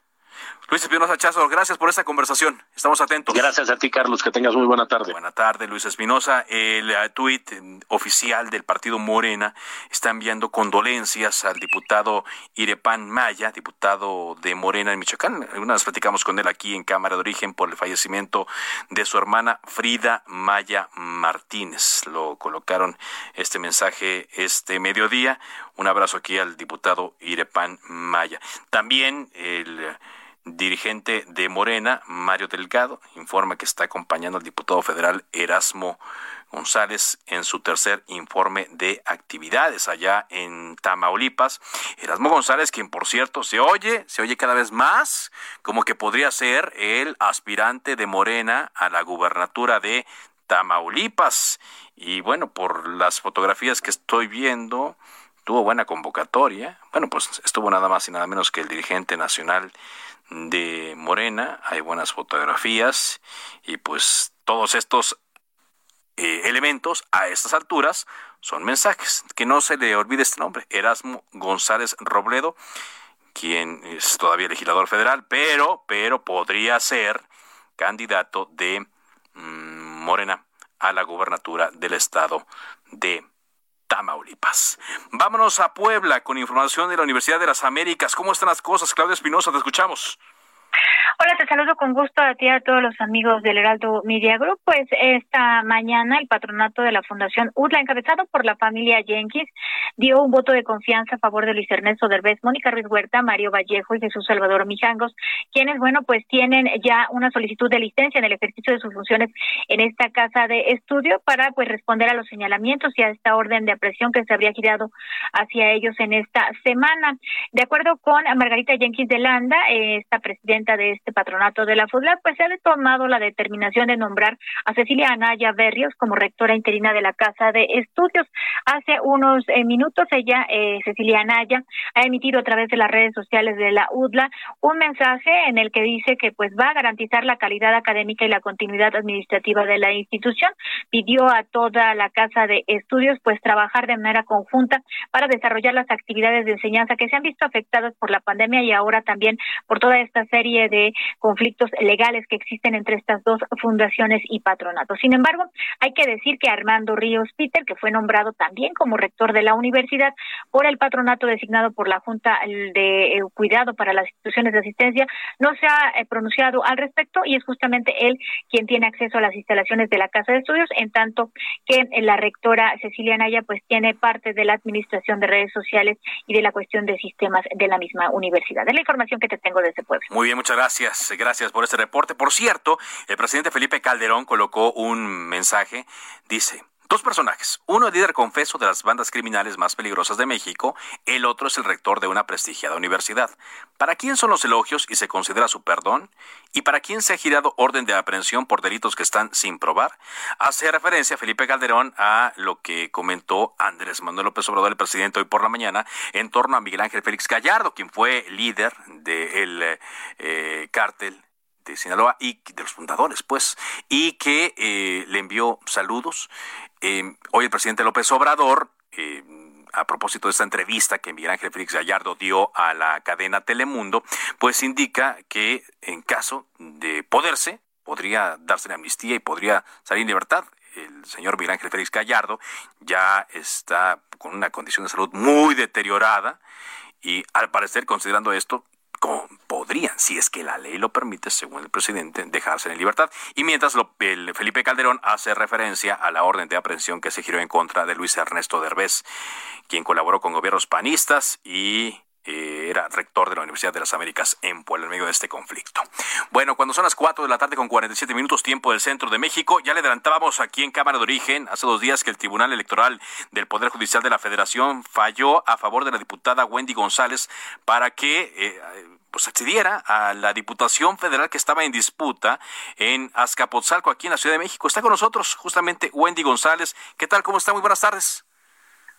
Luis Espinosa Chazo, gracias por esta conversación. Estamos atentos. Gracias a ti, Carlos. Que tengas muy buena tarde. Buena tarde, Luis Espinosa. El uh, tuit oficial del partido Morena está enviando condolencias al diputado Irepan Maya, diputado de Morena en Michoacán. Una vez platicamos con él aquí en Cámara de Origen por el fallecimiento de su hermana Frida Maya Martínez. Lo colocaron este mensaje este mediodía. Un abrazo aquí al diputado Irepan Maya. También el dirigente de Morena, Mario Delgado, informa que está acompañando al diputado federal Erasmo González en su tercer informe de actividades allá en Tamaulipas. Erasmo González, quien por cierto se oye, se oye cada vez más como que podría ser el aspirante de Morena a la gubernatura de Tamaulipas. Y bueno, por las fotografías que estoy viendo, tuvo buena convocatoria. Bueno, pues estuvo nada más y nada menos que el dirigente nacional de Morena, hay buenas fotografías y pues todos estos eh, elementos a estas alturas son mensajes. Que no se le olvide este nombre, Erasmo González Robledo, quien es todavía legislador federal, pero, pero podría ser candidato de mm, Morena a la gubernatura del estado de Tamaulipas. Vámonos a Puebla con información de la Universidad de las Américas. ¿Cómo están las cosas? Claudia Espinosa, te escuchamos. Hola, te saludo con gusto a ti y a todos los amigos del Heraldo Media Group. Pues esta mañana el patronato de la Fundación UDLA, encabezado por la familia Jenkins, dio un voto de confianza a favor de Luis Ernesto Derbez, Mónica Ruiz Huerta, Mario Vallejo y Jesús Salvador Mijangos, quienes, bueno, pues tienen ya una solicitud de licencia en el ejercicio de sus funciones en esta casa de estudio para, pues, responder a los señalamientos y a esta orden de apresión que se habría girado hacia ellos en esta semana. De acuerdo con Margarita Jenkins de Landa, esta presidenta de este patronato de la FUDLAP, pues se ha tomado la determinación de nombrar a Cecilia Anaya Berrios como rectora interina de la Casa de Estudios. Hace unos eh, minutos ella, eh, Cecilia Anaya, ha emitido a través de las redes sociales de la UDLA un mensaje en el que dice que pues va a garantizar la calidad académica y la continuidad administrativa de la institución. Pidió a toda la Casa de Estudios pues trabajar de manera conjunta para desarrollar las actividades de enseñanza que se han visto afectadas por la pandemia y ahora también por toda esta serie de conflictos legales que existen entre estas dos fundaciones y patronatos. Sin embargo, hay que decir que Armando Ríos Peter, que fue nombrado también como rector de la universidad por el patronato designado por la Junta de eh, Cuidado para las Instituciones de Asistencia, no se ha eh, pronunciado al respecto y es justamente él quien tiene acceso a las instalaciones de la Casa de Estudios, en tanto que la rectora Cecilia Naya pues tiene parte de la administración de redes sociales y de la cuestión de sistemas de la misma universidad. Es la información que te tengo de ese pueblo. Muy bien, muchas gracias gracias, por este reporte. Por cierto, el presidente Felipe Calderón colocó un mensaje, dice, Dos personajes. Uno el líder confeso de las bandas criminales más peligrosas de México, el otro es el rector de una prestigiada universidad. ¿Para quién son los elogios y se considera su perdón? ¿Y para quién se ha girado orden de aprehensión por delitos que están sin probar? Hace referencia Felipe Calderón a lo que comentó Andrés Manuel López Obrador, el presidente, hoy por la mañana, en torno a Miguel Ángel Félix Gallardo, quien fue líder del eh, cártel de Sinaloa y de los fundadores, pues, y que eh, le envió saludos eh, hoy el presidente López Obrador, eh, a propósito de esta entrevista que Miguel Ángel Félix Gallardo dio a la cadena Telemundo, pues indica que en caso de poderse, podría darse la amnistía y podría salir en libertad. El señor Miguel Ángel Félix Gallardo ya está con una condición de salud muy deteriorada y al parecer, considerando esto, podrían, si es que la ley lo permite, según el presidente, dejarse en libertad. Y mientras el Felipe Calderón hace referencia a la orden de aprehensión que se giró en contra de Luis Ernesto Derbez, quien colaboró con gobiernos panistas y era rector de la Universidad de las Américas en Puebla, en medio de este conflicto. Bueno, cuando son las 4 de la tarde con 47 minutos tiempo del centro de México, ya le adelantábamos aquí en Cámara de Origen hace dos días que el Tribunal Electoral del Poder Judicial de la Federación falló a favor de la diputada Wendy González para que... Eh, pues accediera a la Diputación Federal que estaba en disputa en Azcapotzalco, aquí en la Ciudad de México. Está con nosotros justamente Wendy González. ¿Qué tal? ¿Cómo está? Muy buenas tardes.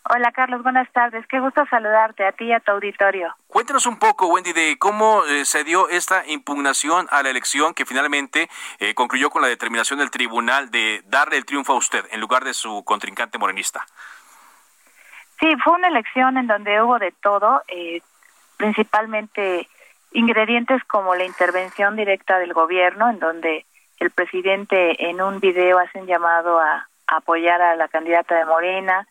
Hola Carlos, buenas tardes. Qué gusto saludarte a ti y a tu auditorio. Cuéntanos un poco, Wendy, de cómo eh, se dio esta impugnación a la elección que finalmente eh, concluyó con la determinación del tribunal de darle el triunfo a usted en lugar de su contrincante morenista. Sí, fue una elección en donde hubo de todo, eh, principalmente ingredientes como la intervención directa del gobierno, en donde el presidente en un video hace un llamado a, apoyar a la candidata de Morena,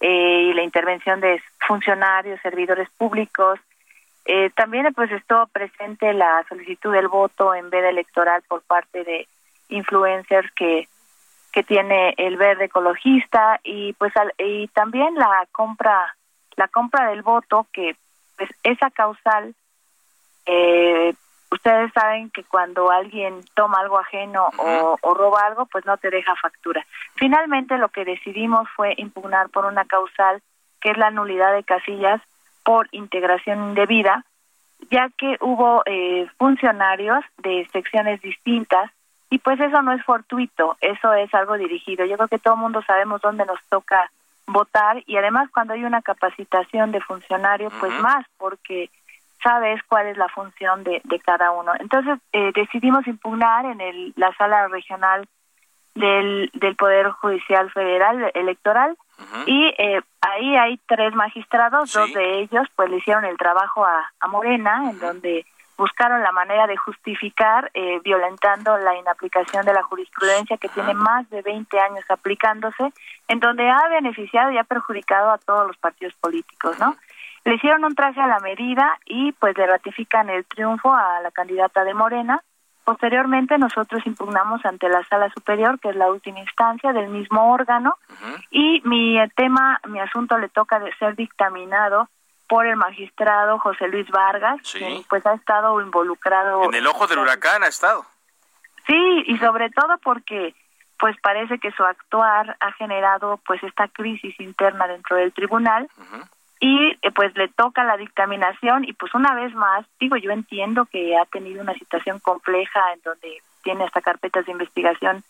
eh, y la intervención de funcionarios, servidores públicos. Eh, también pues estuvo presente la solicitud del voto en veda electoral por parte de influencers que que tiene el verde ecologista y pues y también la compra la compra del voto que pues esa causal eh, ustedes saben que cuando alguien toma algo ajeno o, o, roba algo pues no te deja factura. Finalmente lo que decidimos fue impugnar por una causal que es la nulidad de casillas por integración indebida ya que hubo eh, funcionarios de secciones distintas y pues eso no es fortuito, eso es algo dirigido. Yo creo que todo el mundo sabemos dónde nos toca votar y además cuando hay una capacitación de funcionario, pues más, porque sabes cuál es la función de, de cada uno. Entonces eh, decidimos impugnar en el, la sala regional del, del Poder Judicial Federal Electoral y eh, ahí hay tres magistrados, dos de ellos pues le hicieron el trabajo a, a Morena, en donde buscaron la manera de justificar eh, violentando la inaplicación de la jurisprudencia que tiene más de 20 años aplicándose, en donde ha beneficiado y ha perjudicado a todos los partidos políticos, ¿no? Le hicieron un traje a la medida y pues le ratifican el triunfo a la candidata de Morena. Posteriormente nosotros impugnamos ante la Sala Superior, que es la última instancia del mismo órgano, y mi tema, mi asunto le toca de ser dictaminado por el magistrado José Luis Vargas, quien pues ha estado involucrado. En el ojo del huracán ha estado. Sí, y sobre todo porque pues parece que su actuar ha generado pues esta crisis interna dentro del tribunal y eh, pues le toca la dictaminación y pues una vez más, digo, yo entiendo que ha tenido una situación compleja en donde tiene hasta carpetas de investigación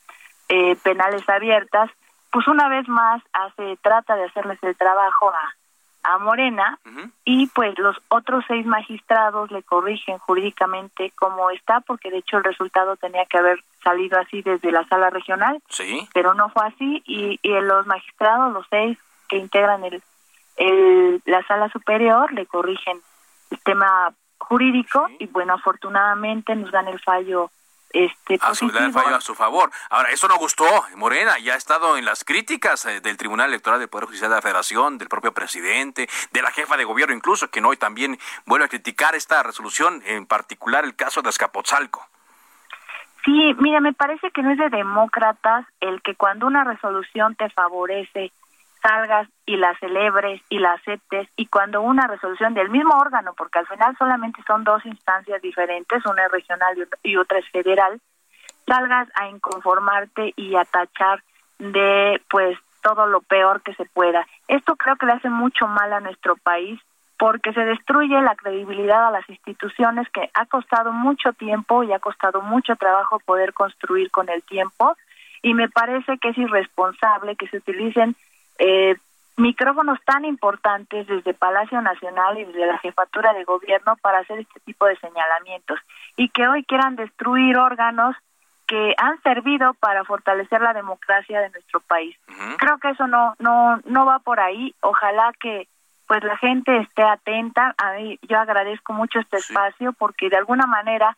eh, penales abiertas, pues una vez más hace trata de hacerles el trabajo a a Morena y pues los otros seis magistrados le corrigen jurídicamente cómo está porque de hecho el resultado tenía que haber salido así desde la sala regional sí. pero no fue así y, y los magistrados los seis que integran el, el la sala superior le corrigen el tema jurídico y bueno afortunadamente nos dan el fallo este a su, fallo a su favor. Ahora, eso no gustó. Morena ya ha estado en las críticas eh, del Tribunal Electoral del Poder Judicial de la Federación, del propio presidente, de la jefa de gobierno incluso, que hoy también vuelve a criticar esta resolución, en particular el caso de Escapotzalco. Sí, mira, me parece que no es de demócratas el que cuando una resolución te favorece salgas y la celebres y la aceptes y cuando una resolución del mismo órgano, porque al final solamente son dos instancias diferentes, una es regional y otra es federal, salgas a inconformarte y a tachar de pues todo lo peor que se pueda. Esto creo que le hace mucho mal a nuestro país porque se destruye la credibilidad a las instituciones que ha costado mucho tiempo y ha costado mucho trabajo poder construir con el tiempo y me parece que es irresponsable que se utilicen eh, micrófonos tan importantes desde Palacio Nacional y desde la jefatura de gobierno para hacer este tipo de señalamientos y que hoy quieran destruir órganos que han servido para fortalecer la democracia de nuestro país. Creo que eso no no no va por ahí. Ojalá que pues la gente esté atenta. A mí yo agradezco mucho este espacio porque de alguna manera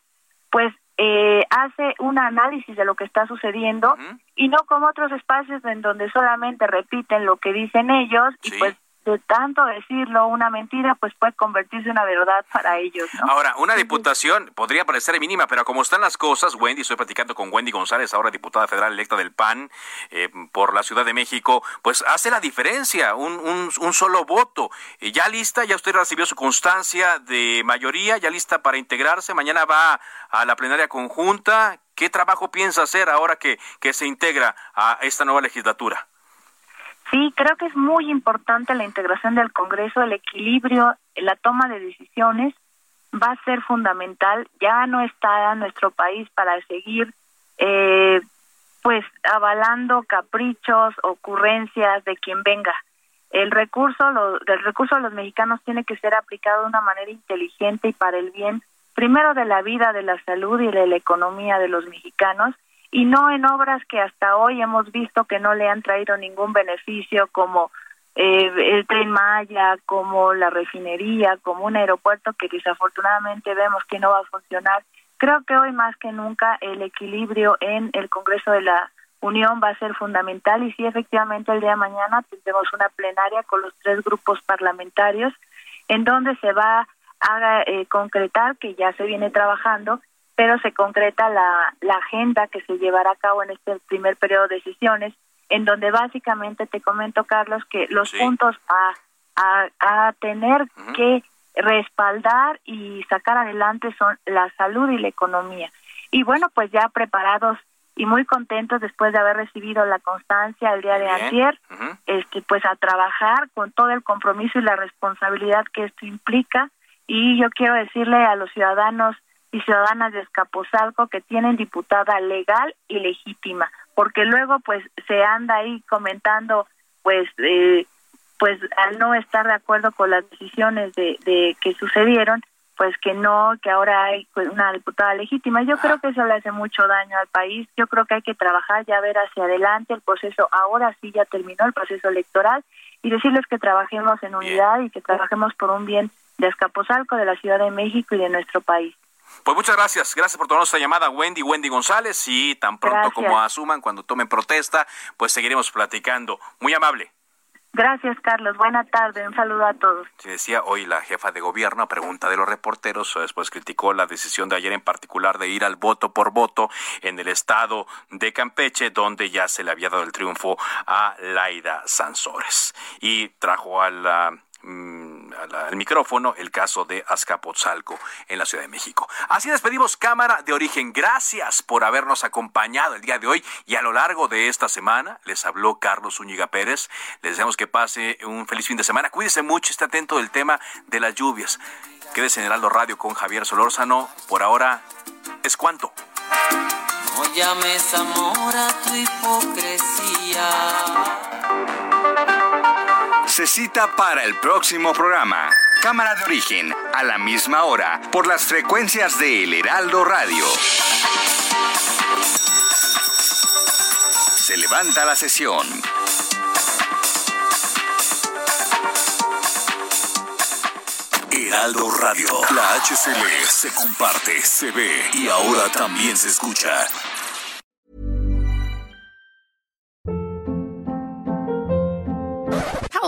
pues eh, hace un análisis de lo que está sucediendo y no como otros espacios en donde solamente repiten lo que dicen ellos y pues de tanto decirlo una mentira, pues puede convertirse en una verdad para ellos. Ahora, una diputación podría parecer mínima, pero como están las cosas, Wendy, estoy platicando con Wendy González, ahora diputada federal electa del PAN eh, por la Ciudad de México, pues hace la diferencia, un, un, solo voto. Eh, ya lista, ya usted recibió su constancia de mayoría, ya lista para integrarse, mañana va a la plenaria conjunta. ¿Qué trabajo piensa hacer ahora que, que se integra a esta nueva legislatura? Sí, creo que es muy importante la integración del Congreso, el equilibrio, la toma de decisiones va a ser fundamental. Ya no está nuestro país para seguir, eh, pues, avalando caprichos, ocurrencias de quien venga. El recurso, lo, del recurso de los mexicanos tiene que ser aplicado de una manera inteligente y para el bien, primero de la vida, de la salud y de la economía de los mexicanos y no en obras que hasta hoy hemos visto que no le han traído ningún beneficio como eh, el tren Maya, como la refinería, como un aeropuerto que desafortunadamente vemos que no va a funcionar. Creo que hoy más que nunca el equilibrio en el Congreso de la Unión va a ser fundamental y sí, efectivamente, el día de mañana tendremos una plenaria con los tres grupos parlamentarios en donde se va a eh, concretar, que ya se viene trabajando, pero se concreta la, la agenda que se llevará a cabo en este primer periodo de sesiones, en donde básicamente te comento, Carlos, que los puntos a, a, tener que respaldar y sacar adelante son la salud y la economía. Y bueno, pues ya preparados y muy contentos después de haber recibido la constancia el día de ayer, este pues a trabajar con todo el compromiso y la responsabilidad que esto implica. Y yo quiero decirle a los ciudadanos y ciudadanas de Escaposalco que tienen diputada legal y legítima, porque luego pues se anda ahí comentando pues eh, pues al no estar de acuerdo con las decisiones de, de que sucedieron, pues que no, que ahora hay una diputada legítima. Yo creo que eso le hace mucho daño al país. Yo creo que hay que trabajar ya ver hacia adelante el proceso. Ahora sí ya terminó el proceso electoral y decirles que trabajemos en unidad y que trabajemos por un bien de Escaposalco, de la Ciudad de México y de nuestro país. Pues muchas gracias. Gracias por tomar nuestra llamada, Wendy, Wendy González. Y tan pronto como asuman, cuando tomen protesta, pues seguiremos platicando. Muy amable. Gracias, Carlos. Buena tarde. Un saludo a todos. Se decía hoy la jefa de gobierno, pregunta de los reporteros, después criticó la decisión de ayer en particular de ir al voto por voto en el estado de Campeche, donde ya se le había dado el triunfo a Laida Sansores. Y trajo a la Mm, al, micrófono el caso de Azcapotzalco en la Ciudad de México. Así despedimos Cámara de Origen. Gracias por habernos acompañado el día de hoy y a lo largo de esta semana. Les habló Carlos Úñiga Pérez. Les deseamos que pase un feliz fin de semana. Cuídese mucho, esté atento del tema de las lluvias. Quédese en Heraldo Radio con Javier Solórzano. Por ahora, es cuanto. No llames amor a tu hipocresía se cita para el próximo programa. Cámara de origen, a la misma hora, por las frecuencias de El Heraldo Radio. Se levanta la sesión. Heraldo Radio. La HCL se comparte, se ve y ahora también se escucha.